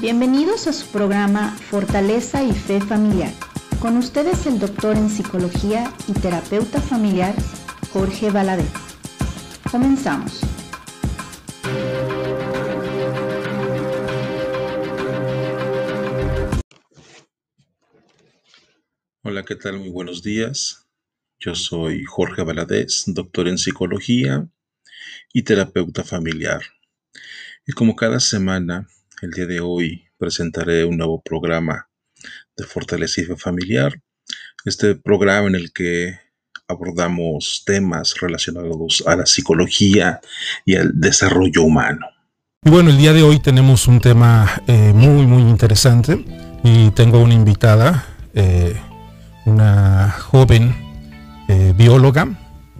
Bienvenidos a su programa Fortaleza y Fe Familiar. Con ustedes el doctor en psicología y terapeuta familiar Jorge Valadez. Comenzamos. Hola, ¿qué tal? Muy buenos días. Yo soy Jorge Valadez, doctor en psicología y terapeuta familiar. Y como cada semana, el día de hoy presentaré un nuevo programa de fortalecimiento familiar. Este programa en el que abordamos temas relacionados a la psicología y al desarrollo humano. Y bueno, el día de hoy tenemos un tema eh, muy, muy interesante y tengo una invitada, eh, una joven eh, bióloga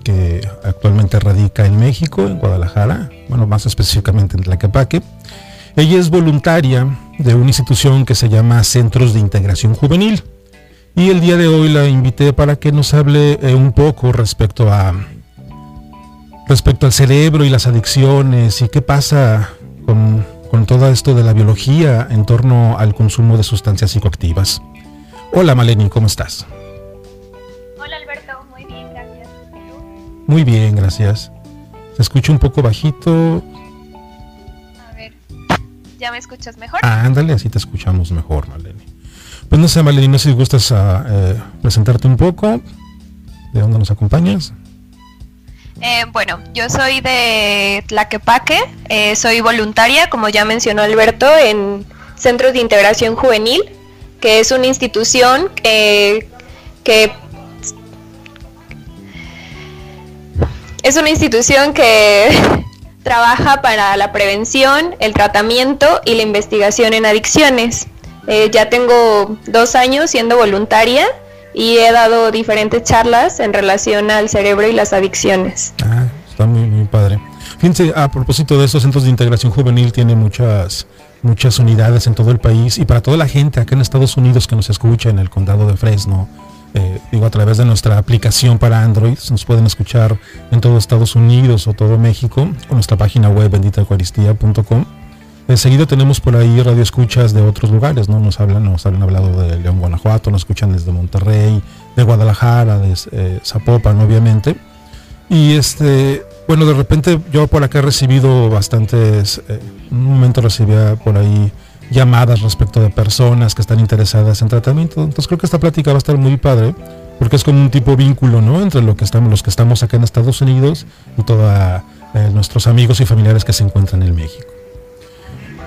que actualmente radica en México, en Guadalajara, bueno, más específicamente en Tlaquepaque ella es voluntaria de una institución que se llama Centros de Integración Juvenil. Y el día de hoy la invité para que nos hable eh, un poco respecto a respecto al cerebro y las adicciones y qué pasa con, con todo esto de la biología en torno al consumo de sustancias psicoactivas. Hola Maleni, ¿cómo estás? Hola Alberto, muy bien, gracias. Muy bien, gracias. Se escucha un poco bajito, ¿Ya me escuchas mejor? Ah, ándale, así te escuchamos mejor, Maleni. Pues no sé, Maleni, no sé si gustas a, ah, eh, presentarte un poco. ¿De dónde nos acompañas? Eh, bueno, yo soy de Tlaquepaque, eh, soy voluntaria, como ya mencionó Alberto, en Centros de Integración Juvenil, que es una institución que es una institución que trabaja para la prevención, el tratamiento y la investigación en adicciones. Eh, ya tengo dos años siendo voluntaria y he dado diferentes charlas en relación al cerebro y las adicciones. Ah, está muy, muy padre. Fíjense, a propósito de esos centros de integración juvenil, tiene muchas, muchas unidades en todo el país y para toda la gente acá en Estados Unidos que nos escucha en el condado de Fresno, eh, digo, a través de nuestra aplicación para Android. Nos pueden escuchar en todo Estados Unidos o todo México, con nuestra página web benditaeucaristía.com. Enseguida tenemos por ahí radio escuchas de otros lugares, ¿no? Nos hablan, nos han hablado de León, Guanajuato, nos escuchan desde Monterrey, de Guadalajara, de eh, Zapopan, obviamente. Y este, bueno, de repente yo por acá he recibido bastantes, eh, en un momento recibía por ahí llamadas respecto de personas que están interesadas en tratamiento. Entonces creo que esta plática va a estar muy padre porque es como un tipo vínculo, ¿no? Entre lo que estamos, los que estamos acá en Estados Unidos y todos eh, nuestros amigos y familiares que se encuentran en México.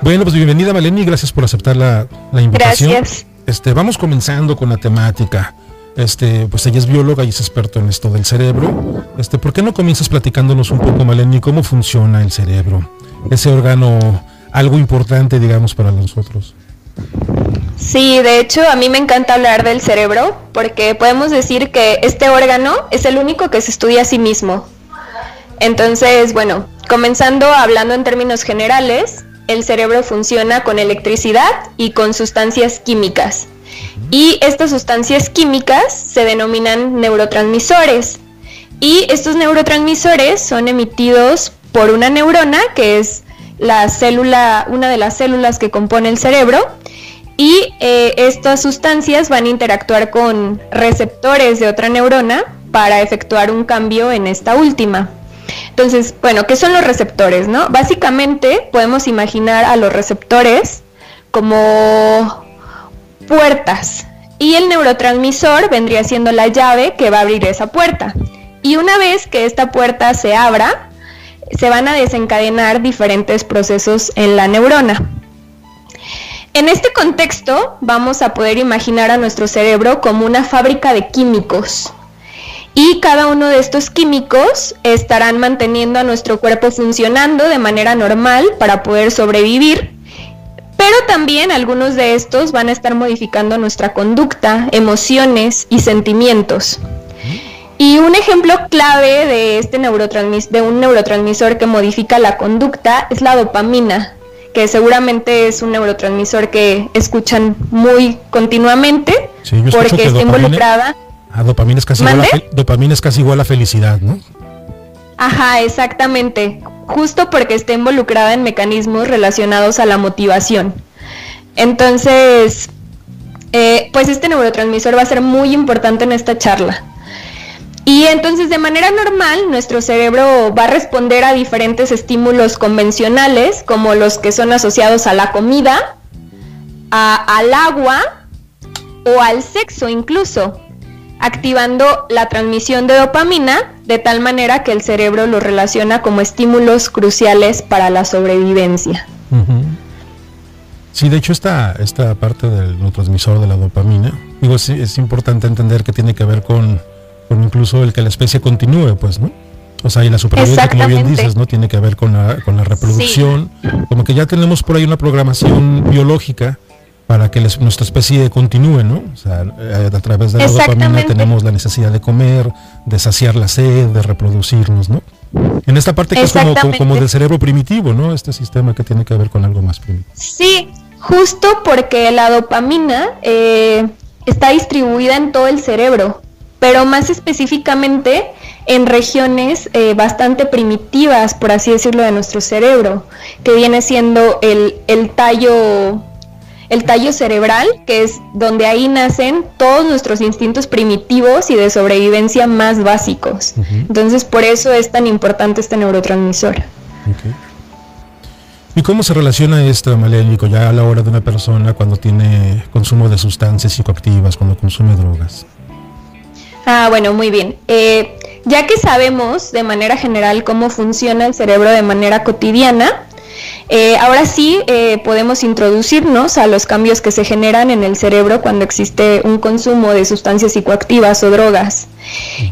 Bueno, pues bienvenida Maleni, gracias por aceptar la, la invitación. Gracias. Este, vamos comenzando con la temática. Este, pues ella es bióloga y es experto en esto del cerebro. Este, ¿por qué no comienzas platicándonos un poco, Maleni, cómo funciona el cerebro? Ese órgano algo importante, digamos, para nosotros. Sí, de hecho a mí me encanta hablar del cerebro porque podemos decir que este órgano es el único que se estudia a sí mismo. Entonces, bueno, comenzando hablando en términos generales, el cerebro funciona con electricidad y con sustancias químicas. Y estas sustancias químicas se denominan neurotransmisores. Y estos neurotransmisores son emitidos por una neurona, que es la célula, una de las células que compone el cerebro, y eh, estas sustancias van a interactuar con receptores de otra neurona para efectuar un cambio en esta última. Entonces, bueno, ¿qué son los receptores? No? Básicamente podemos imaginar a los receptores como puertas y el neurotransmisor vendría siendo la llave que va a abrir esa puerta. Y una vez que esta puerta se abra, se van a desencadenar diferentes procesos en la neurona. En este contexto vamos a poder imaginar a nuestro cerebro como una fábrica de químicos y cada uno de estos químicos estarán manteniendo a nuestro cuerpo funcionando de manera normal para poder sobrevivir, pero también algunos de estos van a estar modificando nuestra conducta, emociones y sentimientos. Y un ejemplo clave de, este neurotransmis de un neurotransmisor que modifica la conducta es la dopamina, que seguramente es un neurotransmisor que escuchan muy continuamente porque está involucrada. Ah, dopamina es, casi igual a, dopamina es casi igual a felicidad, ¿no? Ajá, exactamente. Justo porque está involucrada en mecanismos relacionados a la motivación. Entonces, eh, pues este neurotransmisor va a ser muy importante en esta charla. Y entonces de manera normal nuestro cerebro va a responder a diferentes estímulos convencionales, como los que son asociados a la comida, al agua o al sexo incluso, activando la transmisión de dopamina de tal manera que el cerebro lo relaciona como estímulos cruciales para la sobrevivencia. Sí, de hecho esta, esta parte del neurotransmisor de la dopamina, digo, es, es importante entender que tiene que ver con, incluso el que la especie continúe, pues, ¿no? O sea, y la supervivencia, como bien dices, ¿no? Tiene que ver con la, con la reproducción. Como que ya tenemos por ahí una programación biológica para que nuestra especie continúe, ¿no? O sea, eh, a través de la dopamina tenemos la necesidad de comer, de saciar la sed, de reproducirnos, ¿no? En esta parte que es como, como, del cerebro primitivo, ¿no? Este sistema que tiene que ver con algo más primitivo. Sí, justo porque la dopamina eh, está distribuida en todo el cerebro, pero más específicamente en regiones eh, bastante primitivas, por así decirlo, de nuestro cerebro, que viene siendo el, el tallo el tallo cerebral, que es donde ahí nacen todos nuestros instintos primitivos y de sobrevivencia más básicos. Entonces, por eso es tan importante este neurotransmisor. ¿Y cómo se relaciona esto, malénico, ya a la hora de una persona cuando tiene consumo de sustancias psicoactivas, cuando consume drogas? Ah, bueno, muy bien. Eh, ya que sabemos de manera general cómo funciona el cerebro de manera cotidiana, eh, ahora sí eh, podemos introducirnos a los cambios que se generan en el cerebro cuando existe un consumo de sustancias psicoactivas o drogas.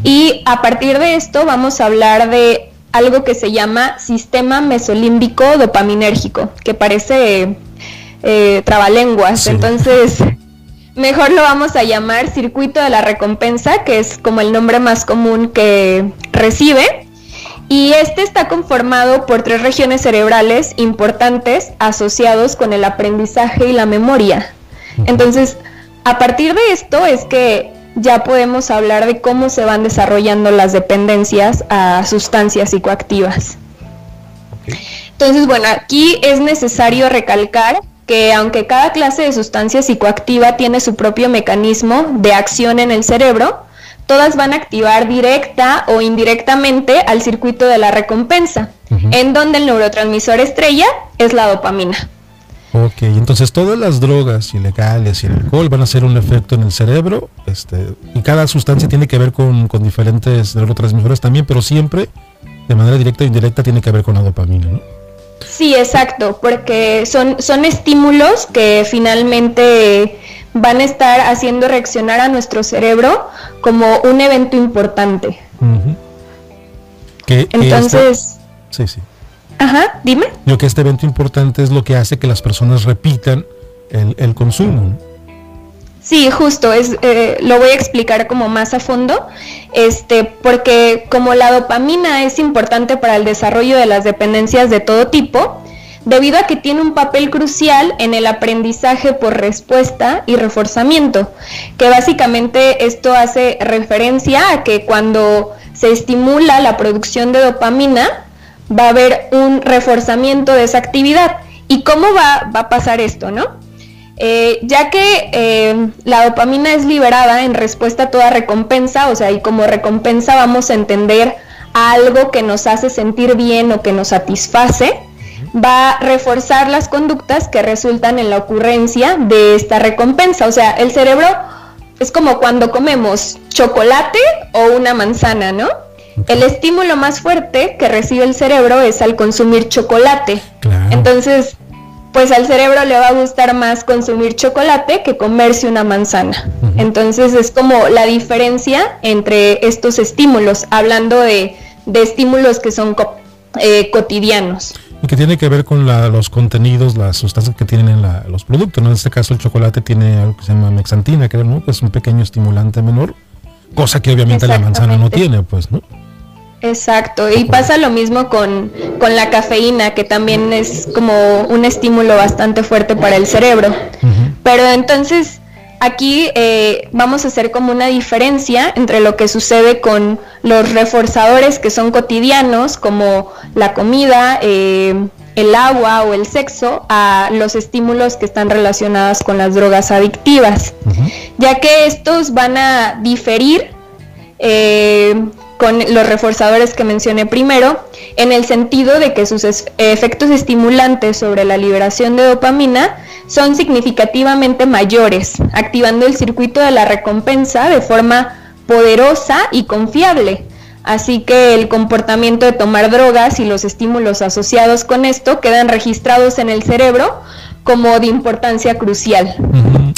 Y a partir de esto vamos a hablar de algo que se llama sistema mesolímbico dopaminérgico, que parece eh, trabalenguas. Entonces, mejor lo vamos a llamar circuito de la recompensa, que es como el nombre más común que recibe. Y este está conformado por tres regiones cerebrales importantes asociados con el aprendizaje y la memoria. Entonces, a partir de esto es que ya podemos hablar de cómo se van desarrollando las dependencias a sustancias psicoactivas. Entonces, bueno, aquí es necesario recalcar que aunque cada clase de sustancia psicoactiva tiene su propio mecanismo de acción en el cerebro, todas van a activar directa o indirectamente al circuito de la recompensa, en donde el neurotransmisor estrella es la dopamina. Ok, entonces todas las drogas ilegales y el alcohol van a hacer un efecto en el cerebro, este, y cada sustancia tiene que ver con, con diferentes neurotransmisores también, pero siempre de manera directa o indirecta tiene que ver con la dopamina, ¿no? Sí, exacto, porque son, son estímulos que finalmente van a estar haciendo reaccionar a nuestro cerebro como un evento importante. Entonces... sí, sí. Ajá, dime. Lo que este evento importante es lo que hace que las personas repitan el, consumo. Sí, justo, es, eh, lo voy a explicar como más a fondo, este, porque como la dopamina es importante para el desarrollo de las dependencias de todo tipo, debido a que tiene un papel crucial en el aprendizaje por respuesta y reforzamiento, que básicamente esto hace referencia a que cuando se estimula la producción de dopamina, va a haber un reforzamiento de esa actividad. ¿Y cómo va, a pasar esto, no? Eh, ya que eh, la dopamina es liberada en respuesta a toda recompensa, o sea, y como recompensa vamos a entender algo que nos hace sentir bien o que nos satisface, va a reforzar las conductas que resultan en la ocurrencia de esta recompensa. O sea, el cerebro es como cuando comemos chocolate o una manzana, ¿no? El estímulo más fuerte que recibe el cerebro es al consumir chocolate. Entonces, pues al cerebro le va a gustar más consumir chocolate que comerse una manzana. Entonces es como la diferencia entre estos estímulos, hablando de, estímulos que son eh, cotidianos. Y que tiene que ver con los contenidos, las sustancias que tienen en los productos. En este caso el chocolate tiene algo que se llama mexantina, que es un pequeño estimulante menor, cosa que obviamente la manzana no tiene, pues, ¿no? Exacto, y pasa lo mismo con, la cafeína, que también es como un estímulo bastante fuerte para el cerebro. Pero entonces aquí eh, vamos a hacer como una diferencia entre lo que sucede con los reforzadores que son cotidianos, como la comida, eh, el agua o el sexo a los estímulos que están relacionados con las drogas adictivas, ya que estos van a diferir eh, con los reforzadores que mencioné primero, en el sentido de que sus efectos estimulantes sobre la liberación de dopamina son significativamente mayores, activando el circuito de la recompensa de forma poderosa y confiable. Así que el comportamiento de tomar drogas y los estímulos asociados con esto quedan registrados en el cerebro como de importancia crucial.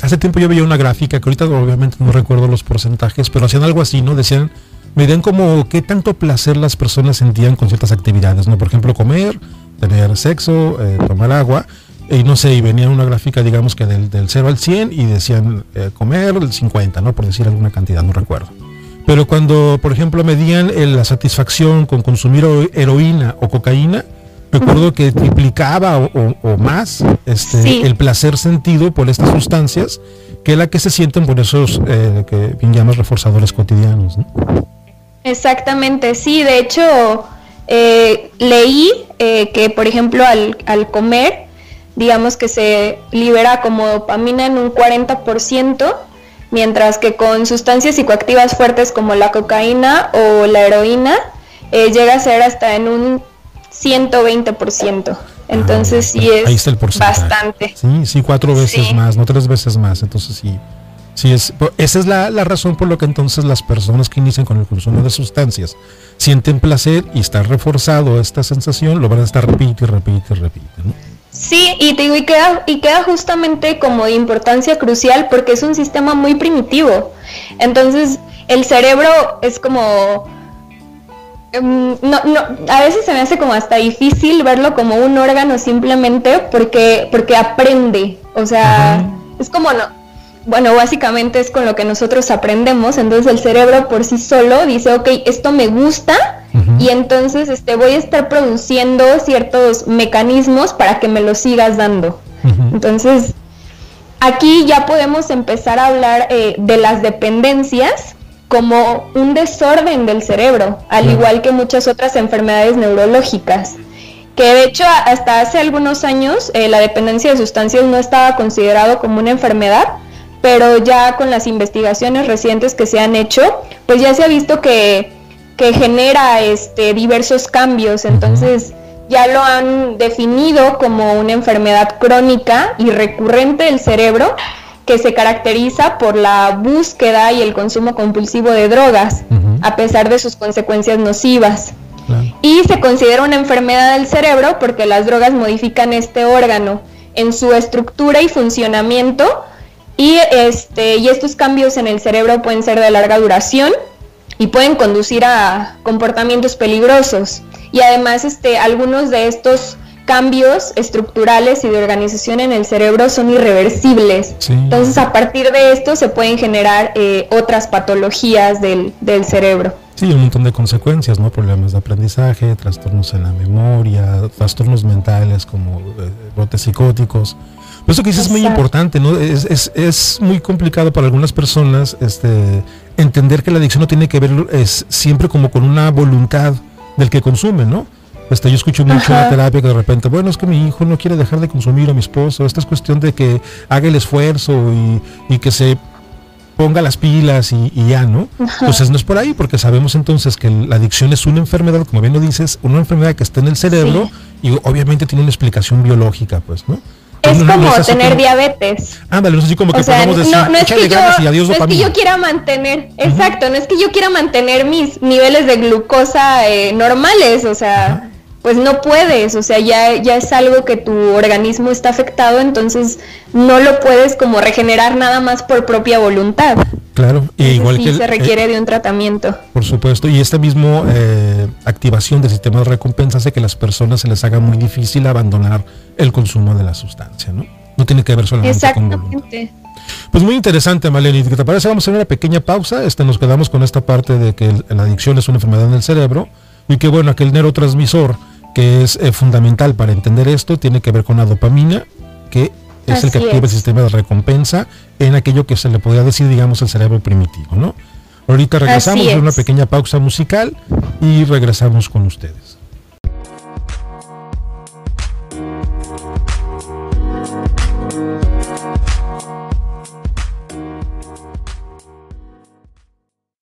Hace tiempo yo veía una gráfica que ahorita obviamente no recuerdo los porcentajes, pero hacían algo así, ¿no? Decían medían como qué tanto placer las personas sentían con ciertas actividades, ¿no? Por ejemplo, comer, tener sexo, eh, tomar agua, y no sé, y venía una gráfica, digamos que del, del 0 al 100 y decían eh, comer el 50, ¿no? Por decir alguna cantidad, no recuerdo. Pero cuando, por ejemplo, medían la satisfacción con consumir heroína o cocaína, recuerdo que triplicaba o, más este, el placer sentido por estas sustancias que la que se sienten por esos eh, que bien llamas reforzadores cotidianos. ¿no? Exactamente, sí, de hecho eh, leí eh, que por ejemplo al, comer, digamos que se libera como dopamina en un 40%, mientras que con sustancias psicoactivas fuertes como la cocaína o la heroína eh, llega a ser hasta en un 120%. Entonces sí es bastante. Sí, sí, cuatro veces más, no tres veces más. Entonces sí, Sí, es, esa es la, razón por la que entonces las personas que inician con el consumo de sustancias sienten placer y está reforzado esta sensación, lo van a estar repite y repite y repite. Sí, y te digo, y queda, y queda justamente como de importancia crucial porque es un sistema muy primitivo. Entonces, el cerebro es como... Em, no, no, a veces se me hace como hasta difícil verlo como un órgano simplemente porque, porque aprende. O sea, es como no, bueno, básicamente es con lo que nosotros aprendemos, entonces el cerebro por sí solo dice, ok, esto me gusta y entonces este, voy a estar produciendo ciertos mecanismos para que me lo sigas dando. Entonces, aquí ya podemos empezar a hablar eh, de las dependencias como un desorden del cerebro, al igual que muchas otras enfermedades neurológicas que de hecho hasta hace algunos años eh, la dependencia de sustancias no estaba considerado como una enfermedad, pero ya con las investigaciones recientes que se han hecho, pues ya se ha visto que, genera este, diversos cambios, entonces ya lo han definido como una enfermedad crónica y recurrente del cerebro que se caracteriza por la búsqueda y el consumo compulsivo de drogas, a pesar de sus consecuencias nocivas. Y se considera una enfermedad del cerebro porque las drogas modifican este órgano en su estructura y funcionamiento y, este, y estos cambios en el cerebro pueden ser de larga duración y pueden conducir a comportamientos peligrosos. Y además este, algunos de estos cambios estructurales y de organización en el cerebro son irreversibles. Entonces a partir de esto se pueden generar eh, otras patologías del, del, cerebro. Sí, un montón de consecuencias, ¿no? Problemas de aprendizaje, trastornos en la memoria, trastornos mentales como eh, brotes psicóticos. Eso que dices es muy importante, ¿no? Es, es, es, muy complicado para algunas personas este, entender que la adicción no tiene que ver es, siempre como con una voluntad del que consume, ¿no? Este, yo escucho mucho en la terapia que de repente, bueno, es que mi hijo no quiere dejar de consumir a mi esposo. Esta es cuestión de que haga el esfuerzo y, y que se ponga las pilas y, ya, ¿no? Entonces no es por ahí, porque sabemos entonces que la adicción es una enfermedad, como bien lo dices, una enfermedad que está en el cerebro y obviamente tiene una explicación biológica, pues, ¿no? Es como tener diabetes. Ándale, no es así como que podemos decir, no, es que yo, no es que yo quiera mantener, exacto, no es que yo quiera mantener mis niveles de glucosa eh, normales, o sea, pues no puedes, o sea, ya, ya es algo que tu organismo está afectado, entonces no lo puedes como regenerar nada más por propia voluntad. Claro, y igual que se requiere de un tratamiento. Por supuesto, y esta misma eh, activación del sistema de recompensa hace que las personas se les haga muy difícil abandonar el consumo de la sustancia, ¿no? No tiene que ver solamente con voluntad. Pues muy interesante, Maleni. ¿Qué te parece? Vamos a hacer una pequeña pausa. Este, nos quedamos con esta parte de que la adicción es una enfermedad en el cerebro y que, bueno, aquel neurotransmisor que es eh, fundamental para entender esto tiene que ver con la dopamina, que es el que activa el sistema de recompensa en aquello que se le podría decir, digamos, el cerebro primitivo, ¿no? Ahorita regresamos de una pequeña pausa musical y regresamos con ustedes.